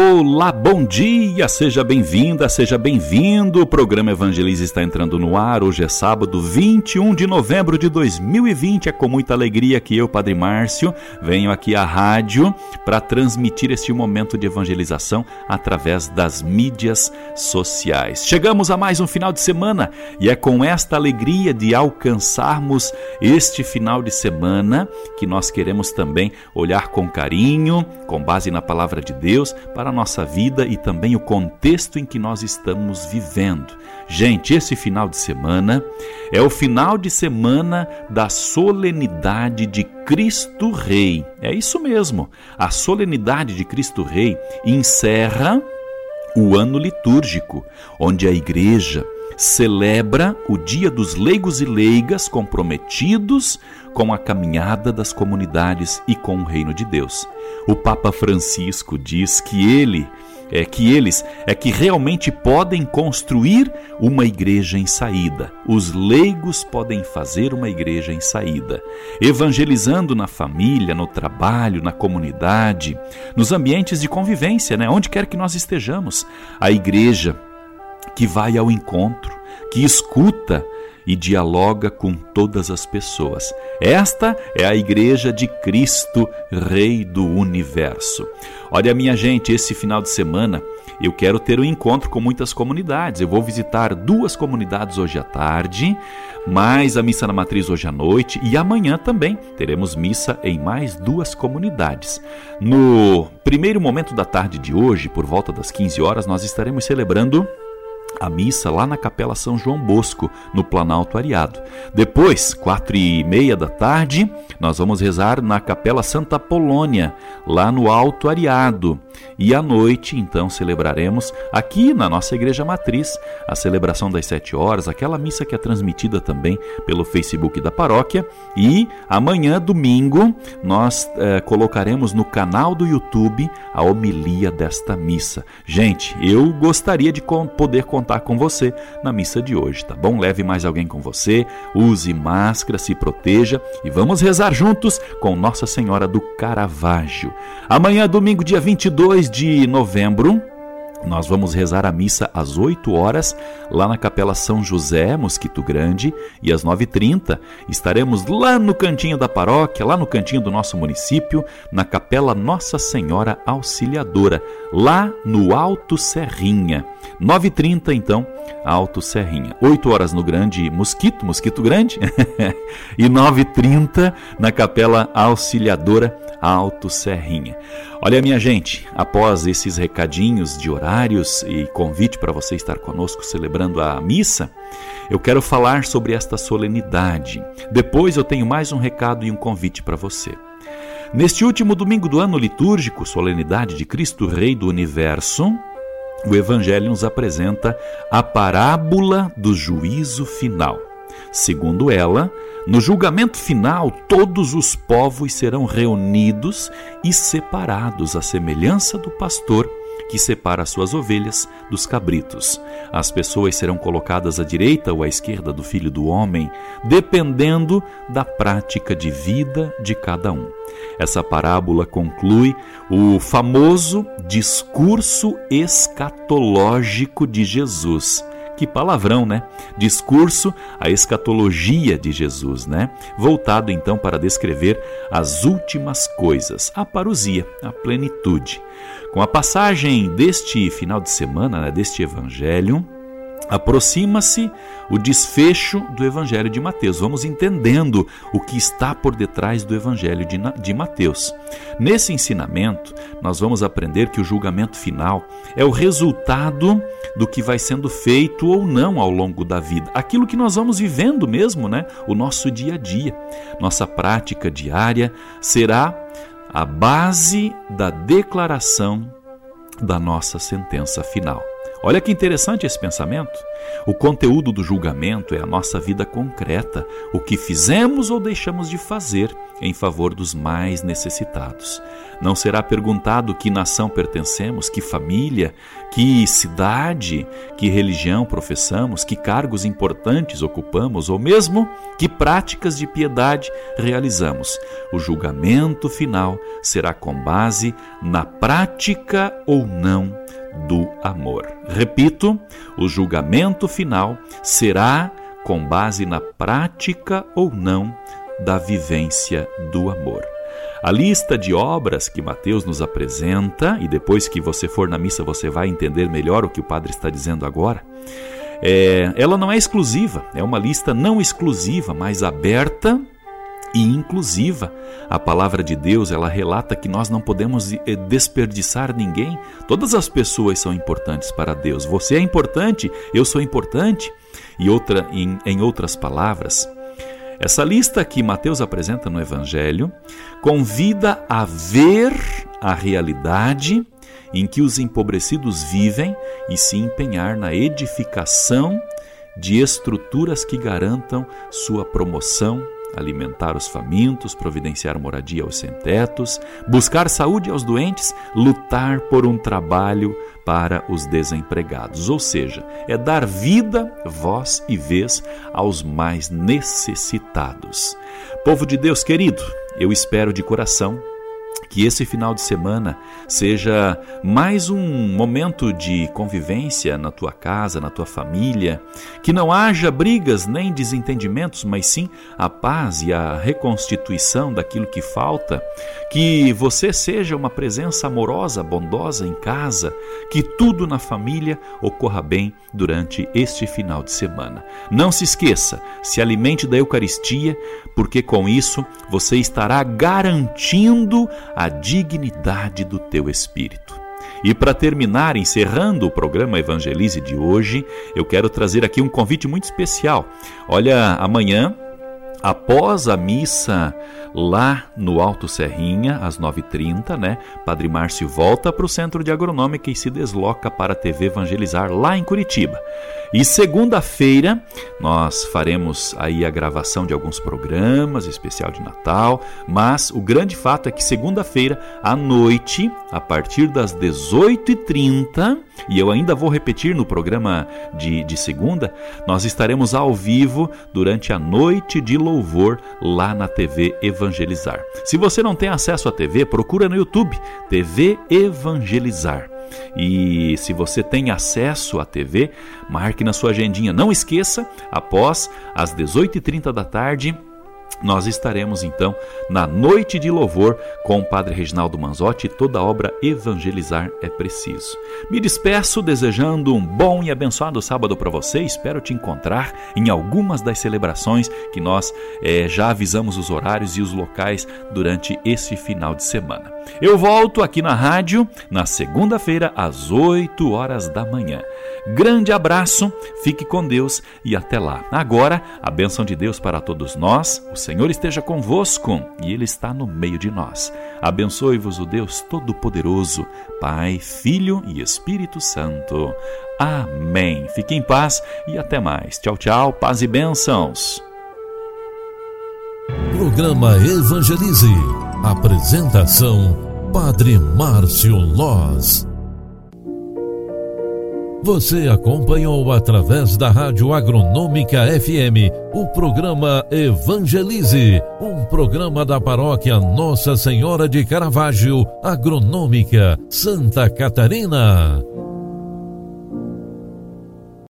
Olá, bom dia, seja bem-vinda, seja bem-vindo. O programa Evangelize está entrando no ar. Hoje é sábado, 21 de novembro de 2020. É com muita alegria que eu, Padre Márcio, venho aqui à rádio para transmitir este momento de evangelização através das mídias sociais. Chegamos a mais um final de semana e é com esta alegria de alcançarmos este final de semana que nós queremos também olhar com carinho, com base na palavra de Deus para a nossa vida e também o contexto em que nós estamos vivendo. Gente, esse final de semana é o final de semana da solenidade de Cristo Rei. É isso mesmo. A solenidade de Cristo Rei encerra o ano litúrgico, onde a igreja celebra o Dia dos Leigos e Leigas comprometidos com a caminhada das comunidades e com o reino de Deus. O Papa Francisco diz que ele é que eles é que realmente podem construir uma igreja em saída. Os leigos podem fazer uma igreja em saída, evangelizando na família, no trabalho, na comunidade, nos ambientes de convivência, né? onde quer que nós estejamos. A igreja que vai ao encontro, que escuta e dialoga com todas as pessoas. Esta é a Igreja de Cristo, Rei do Universo. Olha, minha gente, esse final de semana eu quero ter um encontro com muitas comunidades. Eu vou visitar duas comunidades hoje à tarde, mais a missa na matriz hoje à noite e amanhã também teremos missa em mais duas comunidades. No primeiro momento da tarde de hoje, por volta das 15 horas, nós estaremos celebrando a missa lá na Capela São João Bosco, no Planalto Ariado. Depois, quatro e meia da tarde, nós vamos rezar na Capela Santa Polônia, lá no Alto Ariado. E à noite, então, celebraremos aqui na nossa Igreja Matriz a celebração das sete horas, aquela missa que é transmitida também pelo Facebook da paróquia. E amanhã, domingo, nós eh, colocaremos no canal do YouTube a homilia desta missa. Gente, eu gostaria de poder contar com você na missa de hoje, tá bom? Leve mais alguém com você, use máscara, se proteja e vamos rezar juntos com Nossa Senhora do Caravaggio. Amanhã, domingo, dia 22 de novembro, nós vamos rezar a missa às 8 horas, lá na Capela São José, Mosquito Grande, e às 9h30 estaremos lá no cantinho da paróquia, lá no cantinho do nosso município, na Capela Nossa Senhora Auxiliadora, lá no Alto Serrinha. 9h30, então, Alto Serrinha. 8 horas no Grande Mosquito, Mosquito Grande, e 9h30 na Capela Auxiliadora Alto Serrinha. Olha, minha gente, após esses recadinhos de horários e convite para você estar conosco celebrando a missa, eu quero falar sobre esta solenidade. Depois eu tenho mais um recado e um convite para você. Neste último domingo do ano litúrgico, solenidade de Cristo Rei do Universo, o Evangelho nos apresenta a parábola do juízo final. Segundo ela, no julgamento final, todos os povos serão reunidos e separados, à semelhança do pastor que separa as suas ovelhas dos cabritos. As pessoas serão colocadas à direita ou à esquerda do filho do homem, dependendo da prática de vida de cada um. Essa parábola conclui o famoso discurso escatológico de Jesus que palavrão, né? Discurso, a escatologia de Jesus, né? Voltado então para descrever as últimas coisas, a parousia, a plenitude. Com a passagem deste final de semana, né, deste evangelho, aproxima-se o desfecho do Evangelho de Mateus. Vamos entendendo o que está por detrás do Evangelho de Mateus. Nesse ensinamento, nós vamos aprender que o julgamento final é o resultado do que vai sendo feito ou não ao longo da vida. Aquilo que nós vamos vivendo mesmo, né? O nosso dia a dia. Nossa prática diária será a base da declaração da nossa sentença final. Olha que interessante esse pensamento. O conteúdo do julgamento é a nossa vida concreta, o que fizemos ou deixamos de fazer em favor dos mais necessitados. Não será perguntado que nação pertencemos, que família, que cidade, que religião professamos, que cargos importantes ocupamos ou mesmo que práticas de piedade realizamos. O julgamento final será com base na prática ou não do amor. Repito, o julgamento final será com base na prática ou não da vivência do amor. A lista de obras que Mateus nos apresenta, e depois que você for na missa você vai entender melhor o que o padre está dizendo agora, é, ela não é exclusiva, é uma lista não exclusiva, mas aberta e inclusiva. A palavra de Deus, ela relata que nós não podemos eh, desperdiçar ninguém. Todas as pessoas são importantes para Deus. Você é importante, eu sou importante. E outra em, em outras palavras, essa lista que Mateus apresenta no evangelho convida a ver a realidade em que os empobrecidos vivem e se empenhar na edificação de estruturas que garantam sua promoção alimentar os famintos, providenciar moradia aos sem-tetos, buscar saúde aos doentes, lutar por um trabalho para os desempregados. Ou seja, é dar vida, voz e vez aos mais necessitados. Povo de Deus querido, eu espero de coração que esse final de semana seja mais um momento de convivência na tua casa, na tua família, que não haja brigas nem desentendimentos, mas sim a paz e a reconstituição daquilo que falta, que você seja uma presença amorosa, bondosa em casa, que tudo na família ocorra bem durante este final de semana. Não se esqueça, se alimente da Eucaristia, porque com isso você estará garantindo a dignidade do teu espírito. E para terminar, encerrando o programa Evangelize de hoje, eu quero trazer aqui um convite muito especial. Olha, amanhã Após a missa lá no Alto Serrinha, às 9h30, né? Padre Márcio volta para o Centro de Agronômica e se desloca para a TV Evangelizar lá em Curitiba. E segunda-feira nós faremos aí a gravação de alguns programas, especial de Natal, mas o grande fato é que segunda-feira à noite, a partir das 18h30, e eu ainda vou repetir no programa de, de segunda, nós estaremos ao vivo durante a noite de louvor lá na TV Evangelizar. Se você não tem acesso à TV, procura no YouTube TV Evangelizar. E se você tem acesso à TV, marque na sua agendinha. Não esqueça, após as 18h30 da tarde, nós estaremos então na noite de louvor com o Padre Reginaldo Manzotti. Toda obra evangelizar é preciso. Me despeço desejando um bom e abençoado sábado para você. Espero te encontrar em algumas das celebrações que nós é, já avisamos os horários e os locais durante esse final de semana. Eu volto aqui na rádio na segunda-feira às 8 horas da manhã. Grande abraço, fique com Deus e até lá. Agora, a bênção de Deus para todos nós. O Senhor esteja convosco e Ele está no meio de nós. Abençoe-vos o Deus Todo-Poderoso, Pai, Filho e Espírito Santo. Amém. Fique em paz e até mais. Tchau, tchau, paz e bênçãos. Programa Evangelize. Apresentação: Padre Márcio Loz. Você acompanhou através da Rádio Agronômica FM o programa Evangelize, um programa da paróquia Nossa Senhora de Caravaggio, Agronômica, Santa Catarina.